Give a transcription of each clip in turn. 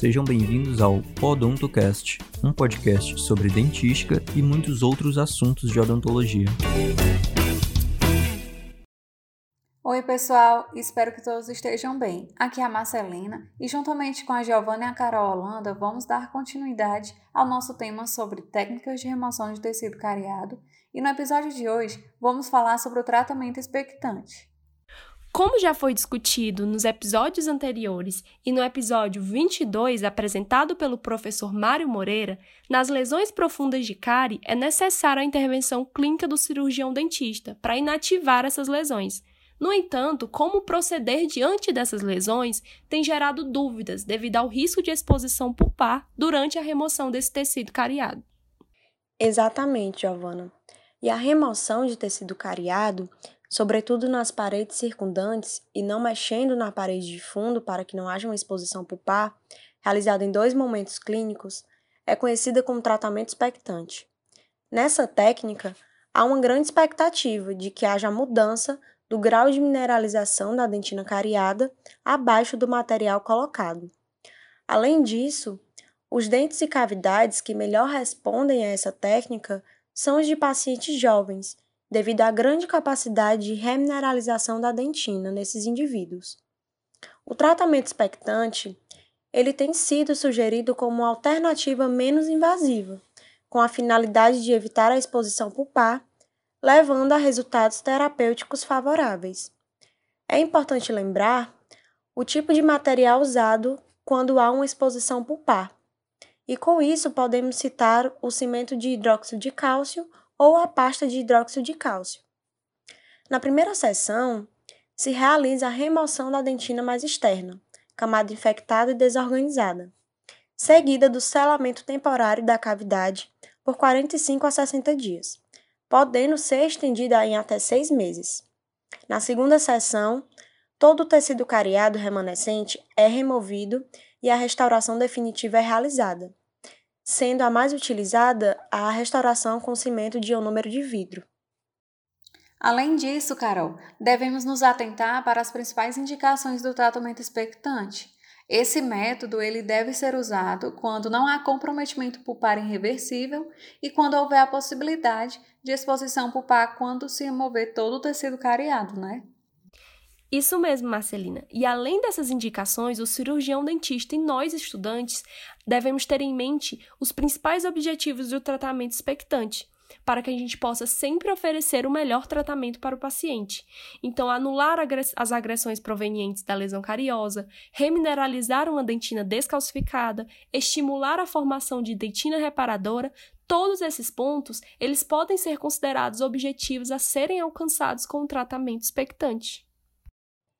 Sejam bem-vindos ao Odontocast, um podcast sobre dentística e muitos outros assuntos de odontologia. Oi, pessoal, espero que todos estejam bem. Aqui é a Marcelina e, juntamente com a Giovanna e a Carol Holanda, vamos dar continuidade ao nosso tema sobre técnicas de remoção de tecido cariado. E no episódio de hoje, vamos falar sobre o tratamento expectante. Como já foi discutido nos episódios anteriores e no episódio 22 apresentado pelo professor Mário Moreira, nas lesões profundas de cárie é necessária a intervenção clínica do cirurgião dentista para inativar essas lesões. No entanto, como proceder diante dessas lesões tem gerado dúvidas devido ao risco de exposição pulpar durante a remoção desse tecido cariado. Exatamente, Giovana. E a remoção de tecido cariado sobretudo nas paredes circundantes e não mexendo na parede de fundo para que não haja uma exposição pulpar, realizada em dois momentos clínicos, é conhecida como tratamento expectante. Nessa técnica, há uma grande expectativa de que haja mudança do grau de mineralização da dentina cariada abaixo do material colocado. Além disso, os dentes e cavidades que melhor respondem a essa técnica são os de pacientes jovens, devido à grande capacidade de remineralização da dentina nesses indivíduos. O tratamento expectante ele tem sido sugerido como uma alternativa menos invasiva, com a finalidade de evitar a exposição pulpar, levando a resultados terapêuticos favoráveis. É importante lembrar o tipo de material usado quando há uma exposição pulpar. E com isso podemos citar o cimento de hidróxido de cálcio ou a pasta de hidróxido de cálcio. Na primeira sessão, se realiza a remoção da dentina mais externa, camada infectada e desorganizada, seguida do selamento temporário da cavidade por 45 a 60 dias, podendo ser estendida em até seis meses. Na segunda sessão, todo o tecido cariado remanescente é removido e a restauração definitiva é realizada, sendo a mais utilizada a restauração com cimento de ionômero de vidro. Além disso, Carol, devemos nos atentar para as principais indicações do tratamento expectante. Esse método ele deve ser usado quando não há comprometimento pulpar irreversível e quando houver a possibilidade de exposição pulpar quando se remover todo o tecido cariado, né? Isso mesmo, Marcelina. E além dessas indicações, o cirurgião dentista e nós estudantes devemos ter em mente os principais objetivos do tratamento expectante, para que a gente possa sempre oferecer o melhor tratamento para o paciente. Então, anular as agressões provenientes da lesão cariosa, remineralizar uma dentina descalcificada, estimular a formação de dentina reparadora, todos esses pontos, eles podem ser considerados objetivos a serem alcançados com o tratamento expectante.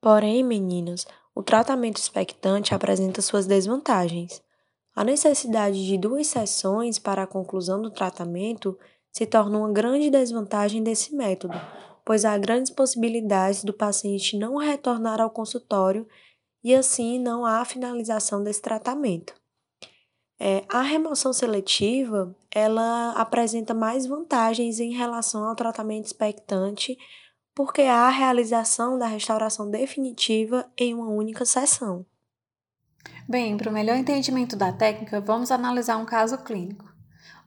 Porém, meninos, o tratamento expectante apresenta suas desvantagens. A necessidade de duas sessões para a conclusão do tratamento se torna uma grande desvantagem desse método, pois há grandes possibilidades do paciente não retornar ao consultório e assim não há finalização desse tratamento. É, a remoção seletiva ela apresenta mais vantagens em relação ao tratamento expectante porque há a realização da restauração definitiva em uma única sessão. Bem, para o melhor entendimento da técnica, vamos analisar um caso clínico.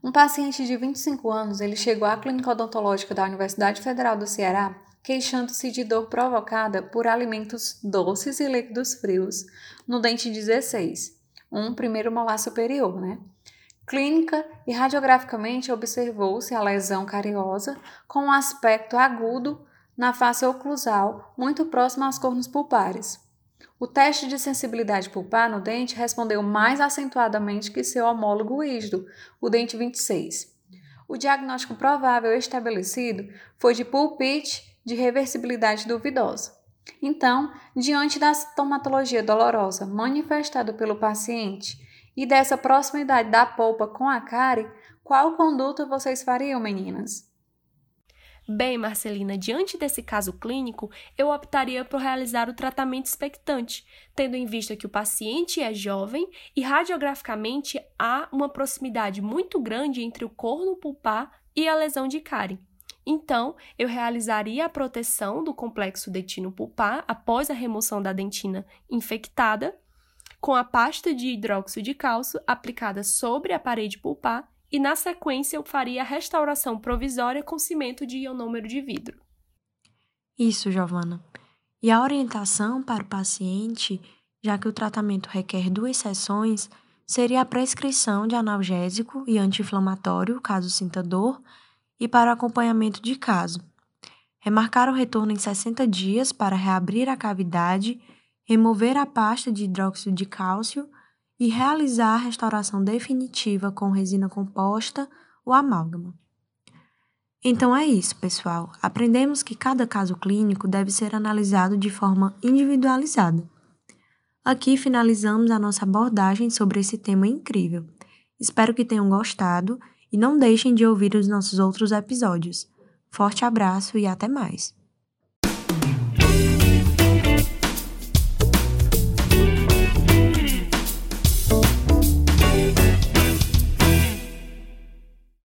Um paciente de 25 anos, ele chegou à clínica odontológica da Universidade Federal do Ceará queixando-se de dor provocada por alimentos doces e líquidos frios no dente 16, um primeiro molar superior, né? Clínica e radiograficamente observou-se a lesão cariosa com um aspecto agudo na face oclusal, muito próxima aos cornos pulpares. O teste de sensibilidade pulpar no dente respondeu mais acentuadamente que seu homólogo rígido, o dente 26. O diagnóstico provável estabelecido foi de pulpite de reversibilidade duvidosa. Então, diante da sintomatologia dolorosa manifestada pelo paciente e dessa proximidade da polpa com a cárie, qual conduta vocês fariam, meninas? Bem, Marcelina, diante desse caso clínico, eu optaria por realizar o tratamento expectante, tendo em vista que o paciente é jovem e radiograficamente há uma proximidade muito grande entre o corno pulpar e a lesão de cárie. Então, eu realizaria a proteção do complexo detino pulpar após a remoção da dentina infectada, com a pasta de hidróxido de cálcio aplicada sobre a parede pulpar e, na sequência, eu faria a restauração provisória com cimento de ionômero de vidro. Isso, Giovana. E a orientação para o paciente, já que o tratamento requer duas sessões, seria a prescrição de analgésico e anti-inflamatório, caso sinta dor, e para o acompanhamento de caso. Remarcar o retorno em 60 dias para reabrir a cavidade, remover a pasta de hidróxido de cálcio e realizar a restauração definitiva com resina composta ou amálgama. Então é isso, pessoal. Aprendemos que cada caso clínico deve ser analisado de forma individualizada. Aqui finalizamos a nossa abordagem sobre esse tema incrível. Espero que tenham gostado e não deixem de ouvir os nossos outros episódios. Forte abraço e até mais!